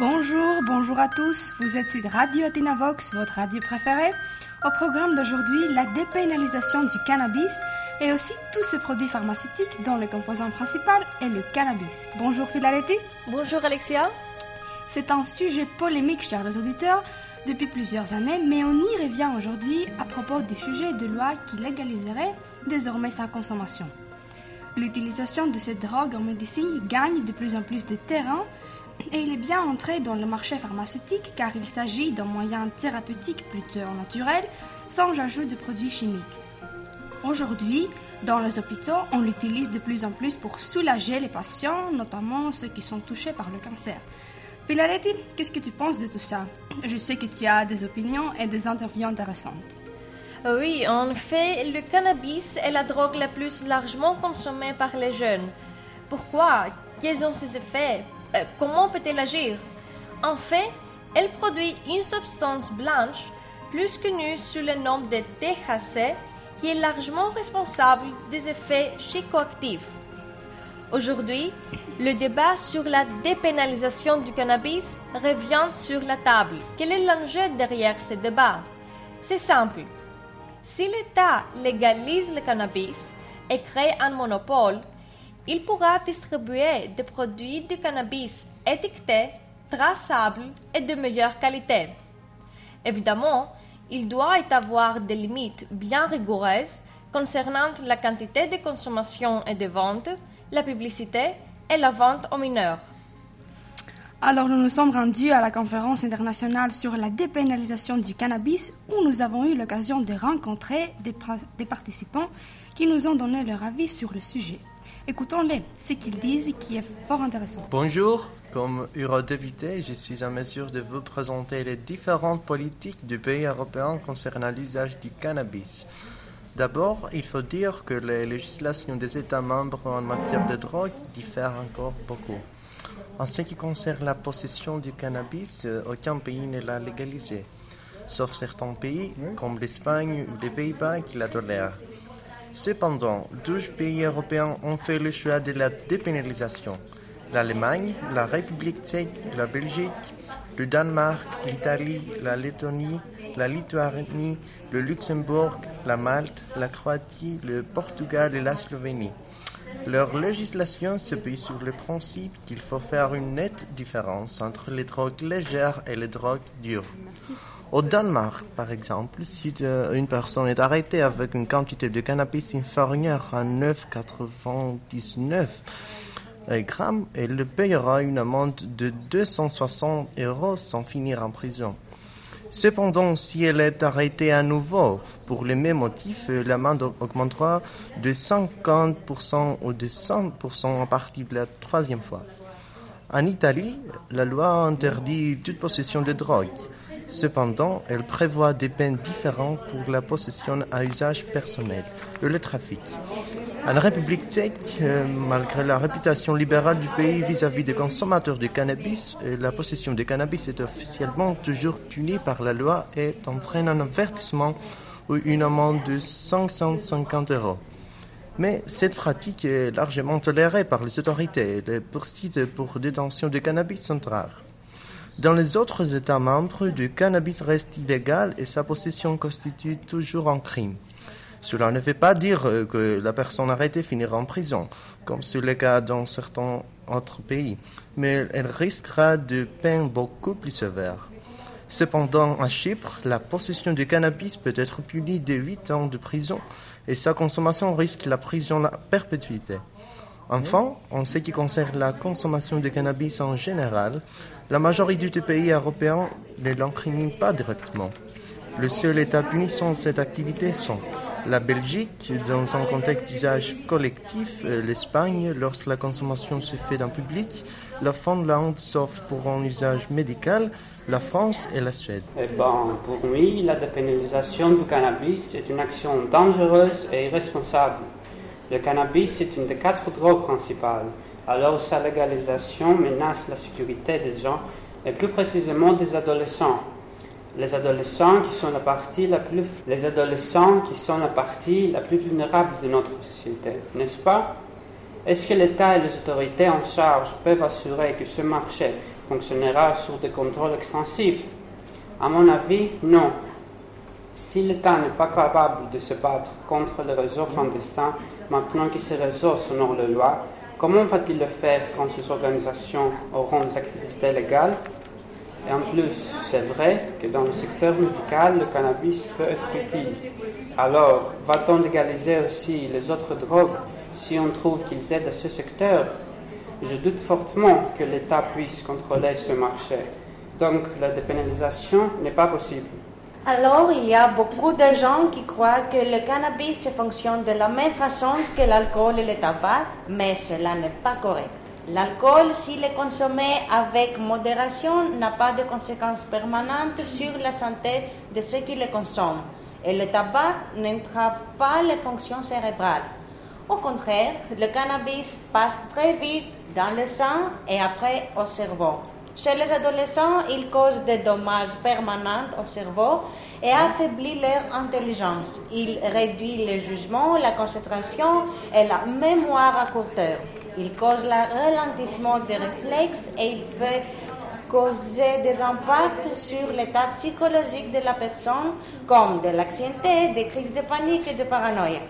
Bonjour, bonjour à tous. Vous êtes sur Radio Athena Vox, votre radio préférée. Au programme d'aujourd'hui, la dépénalisation du cannabis et aussi tous ces produits pharmaceutiques dont le composant principal est le cannabis. Bonjour Philalétie. Bonjour Alexia. C'est un sujet polémique, chers les auditeurs, depuis plusieurs années, mais on y revient aujourd'hui à propos du sujet de loi qui légaliserait désormais sa consommation. L'utilisation de cette drogue en médecine gagne de plus en plus de terrain et il est bien entré dans le marché pharmaceutique car il s'agit d'un moyen thérapeutique plutôt naturel sans ajout de produits chimiques. Aujourd'hui, dans les hôpitaux, on l'utilise de plus en plus pour soulager les patients, notamment ceux qui sont touchés par le cancer. Philalétie, qu'est-ce que tu penses de tout ça? Je sais que tu as des opinions et des interviews intéressantes. Oui, en fait, le cannabis est la drogue la plus largement consommée par les jeunes. Pourquoi? Quels sont ses effets? Euh, Comment peut-elle agir? En fait, elle produit une substance blanche, plus connue sous le nom de THC, qui est largement responsable des effets psychoactifs. Aujourd'hui, le débat sur la dépénalisation du cannabis revient sur la table. Quel est l'enjeu derrière ce débat? C'est simple. Si l'État légalise le cannabis et crée un monopole, il pourra distribuer des produits de cannabis étiquetés, traçables et de meilleure qualité. Évidemment, il doit y avoir des limites bien rigoureuses concernant la quantité de consommation et de vente, la publicité et la vente aux mineurs. Alors nous nous sommes rendus à la conférence internationale sur la dépénalisation du cannabis où nous avons eu l'occasion de rencontrer des, des, participants qui nous ont donné leur avis sur le sujet. Écoutons-les, ce qu'ils disent qui est fort intéressant. Bonjour, comme eurodéputé, je suis en mesure de vous présenter les différentes politiques du pays européen concernant l'usage du cannabis. D'abord, il faut dire que les législations des États membres en matière de drogue diffèrent encore beaucoup. En ce qui concerne la possession du cannabis, aucun pays ne l'a légalisé, sauf certains pays comme l'Espagne ou les Pays-Bas qui la tolèrent. Cependant, 12 pays européens ont fait le choix de la dépénalisation. L'Allemagne, la République tchèque, la Belgique, le Danemark, l'Italie, la Lettonie, la Lituanie, le Luxembourg, la Malte, la Croatie, le Portugal et la Slovénie. Leur législation se base sur le principe qu'il faut faire une nette différence entre les drogues légères et les drogues dures. Au Danemark, par exemple, si une personne est arrêtée avec une quantité de cannabis inférieure à 9,99 grammes, elle payera une amende de 260 euros sans finir en prison. Cependant, si elle est arrêtée à nouveau pour les mêmes motifs, l'amende augmentera de 50% ou de 100% à partir de la troisième fois. En Italie, la loi interdit toute possession de drogue. Cependant, elle prévoit des peines différentes pour la possession à usage personnel et le trafic. En République tchèque, euh, malgré la réputation libérale du pays vis-à-vis des consommateurs de cannabis, euh, la possession de cannabis est officiellement toujours punie par la loi et entraîne un avertissement ou une amende de 550 euros. Mais cette pratique est largement tolérée par les autorités. Les poursuites pour détention de cannabis sont rares. Dans les autres États membres, le cannabis reste illégal et sa possession constitue toujours un crime. Cela ne veut pas dire que la personne arrêtée finira en prison, comme c'est le cas dans certains autres pays, mais elle risquera de peines beaucoup plus sévères. Cependant, à Chypre, la possession de cannabis peut être punie de 8 ans de prison et sa consommation risque la prison à perpétuité. Enfin, en ce qui concerne la consommation de cannabis en général, la majorité des pays européens ne l'incriminent pas directement. Le seul État punissant cette activité sont la Belgique, dans un contexte d'usage collectif, l'Espagne, lorsque la consommation se fait en public, la Finlande, sauf pour un usage médical, la France et la Suède. Eh ben, pour lui, la dépénalisation du cannabis est une action dangereuse et irresponsable. Le cannabis est une des quatre drogues principales, alors sa légalisation menace la sécurité des gens et plus précisément des adolescents. Les adolescents qui sont la partie la plus, les adolescents qui sont la partie la plus vulnérable de notre société, n'est-ce pas? Est-ce que l'État et les autorités en charge peuvent assurer que ce marché fonctionnera sur des contrôles extensifs? À mon avis, non. Si l'État n'est pas capable de se battre contre les réseaux clandestins maintenant qu'il ces réseaux selon les lois, comment va-t-il le faire quand ces organisations auront des activités légales? Et en plus, c'est vrai que dans le secteur médical, le cannabis peut être utile. Alors, va-t-on légaliser aussi les autres drogues si on trouve qu'ils aident à ce secteur? Je doute fortement que l'État puisse contrôler ce marché. Donc, la dépénalisation n'est pas possible. Alors, il y a beaucoup de gens qui croient que le cannabis fonctionne de la même façon que l'alcool et le tabac, mais cela n'est pas correct. L'alcool, s'il est consommé avec modération, n'a pas de conséquences permanentes sur la santé de ceux qui le consomment. Et le tabac n'entrave pas les fonctions cérébrales. Au contraire, le cannabis passe très vite dans le sang et après au cerveau. Chez les adolescents, il cause des dommages permanents au cerveau et affaiblit leur intelligence. Il réduit le jugement, la concentration et la mémoire à court terme. Il cause le ralentissement des réflexes et il peut causer des impacts sur l'état psychologique de la personne, comme de l'anxiété, des crises de panique et de paranoïa.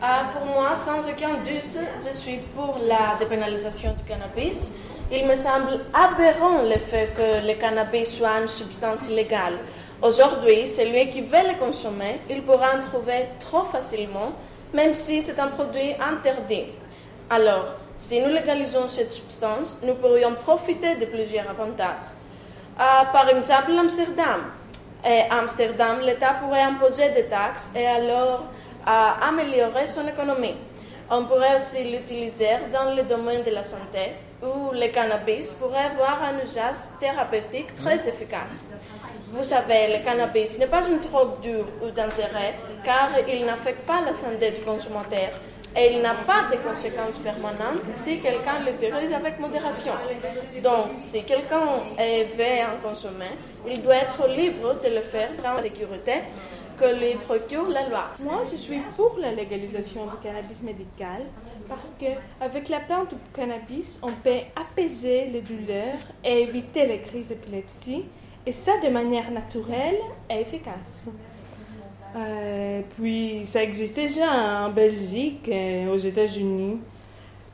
Ah, pour moi, sans aucun doute, je suis pour la dépénalisation du cannabis il me semble aberrant le fait que le cannabis soit une substance illégale. Aujourd'hui, celui qui veut le consommer, il pourra en trouver trop facilement, même si c'est un produit interdit. Alors, si nous légalisons cette substance, nous pourrions profiter de plusieurs avantages. Euh, par exemple, Amsterdam. Et Amsterdam, l'État pourrait imposer des taxes et alors euh, améliorer son économie. On pourrait aussi l'utiliser dans le domaine de la santé, où le cannabis pourrait avoir un usage thérapeutique très efficace. Vous savez, le cannabis n'est pas une drogue dure ou dangereuse car il n'affecte pas la santé du consommateur et il n'a pas de conséquences permanentes si quelqu'un l'utilise avec modération. Donc, si quelqu'un veut en consommer, il doit être libre de le faire sans sécurité que lui procure la loi. Moi, je suis pour la légalisation du cannabis médical parce que avec la plante du cannabis, on peut apaiser les douleurs et éviter les crises d'épilepsie, et ça de manière naturelle et efficace. Euh, puis ça existe déjà en Belgique et aux États-Unis.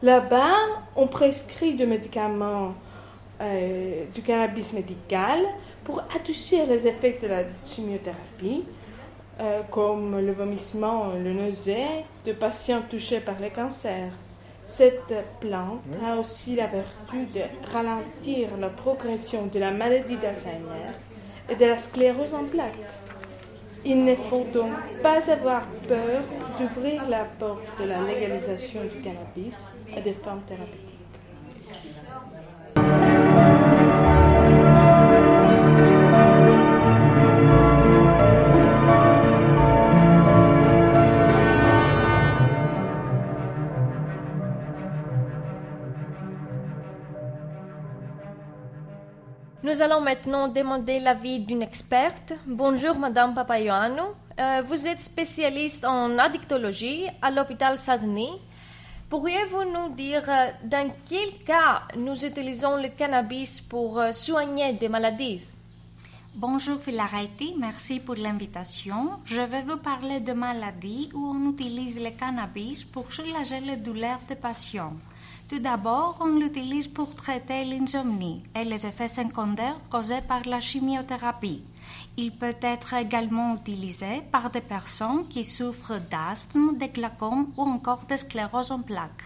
Là-bas, on prescrit des médicaments euh, du cannabis médical pour adoucir les effets de la chimiothérapie euh, comme le vomissement, le nausée de patients touchés par le cancer. Cette plante a aussi la vertu de ralentir la progression de la maladie d'Alzheimer et de la sclérose en plaques. Il ne faut donc pas avoir peur d'ouvrir la porte de la légalisation du cannabis à des fins thérapeutiques. Maintenant demander l'avis d'une experte. Bonjour, Madame Papayoano. Euh, vous êtes spécialiste en addictologie à l'hôpital Sadni. Pourriez-vous nous dire euh, dans quel cas nous utilisons le cannabis pour euh, soigner des maladies? Bonjour Filareti, merci pour l'invitation. Je vais vous parler de maladies où on utilise le cannabis pour soulager les douleurs des patients. Tout d'abord, on l'utilise pour traiter l'insomnie et les effets secondaires causés par la chimiothérapie. Il peut être également utilisé par des personnes qui souffrent d'asthme, de glaucome ou encore de sclérose en plaques.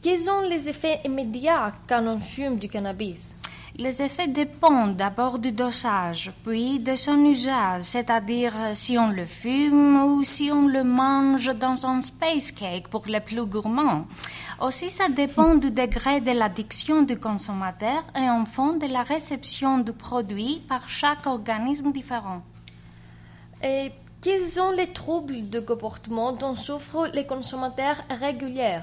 Quels sont les effets immédiats quand on fume du cannabis? Les effets dépendent d'abord du dosage, puis de son usage, c'est-à-dire si on le fume ou si on le mange dans un space cake pour les plus gourmands. Aussi, ça dépend du degré de l'addiction du consommateur et en fond de la réception du produit par chaque organisme différent. Et quels sont les troubles de comportement dont souffrent les consommateurs réguliers?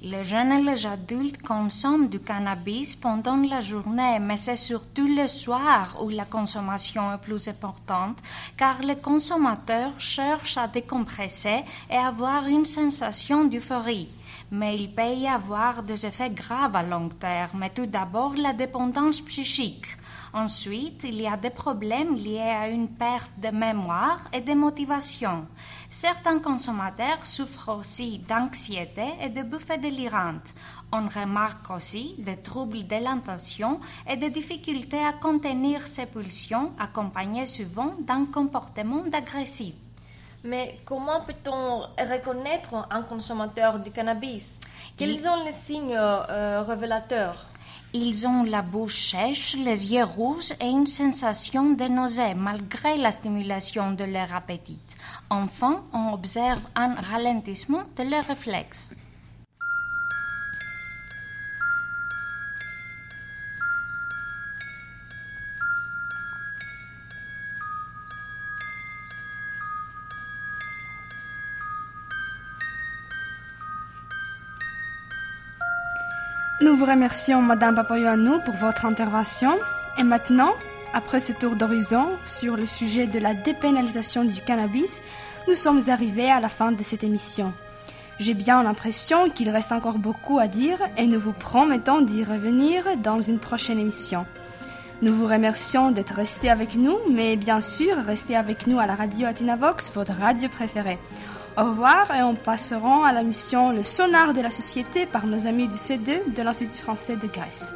Les jeunes et les adultes consomment du cannabis pendant la journée, mais c'est surtout le soir où la consommation est plus importante, car les consommateurs cherchent à décompresser et avoir une sensation d'euphorie. Mais il peut y avoir des effets graves à long terme. Tout d'abord, la dépendance psychique. Ensuite, il y a des problèmes liés à une perte de mémoire et de motivation. Certains consommateurs souffrent aussi d'anxiété et de bouffées délirantes. On remarque aussi des troubles de l'intention et des difficultés à contenir ces pulsions, accompagnées souvent d'un comportement d'agressif. Mais comment peut-on reconnaître un consommateur de cannabis? Quels sont les signes euh, révélateurs? Ils ont la bouche sèche, les yeux rouges et une sensation de nausée malgré la stimulation de leur appétit. Enfin, on observe un ralentissement de leurs réflexes. Vous remercions, Madame Papayoanou, pour votre intervention. Et maintenant, après ce tour d'horizon sur le sujet de la dépénalisation du cannabis, nous sommes arrivés à la fin de cette émission. J'ai bien l'impression qu'il reste encore beaucoup à dire et nous vous promettons d'y revenir dans une prochaine émission. Nous vous remercions d'être restés avec nous, mais bien sûr, restez avec nous à la radio Atinavox, votre radio préférée. Au revoir et on passera à la mission Le sonar de la société par nos amis du C2 de l'Institut français de Grèce.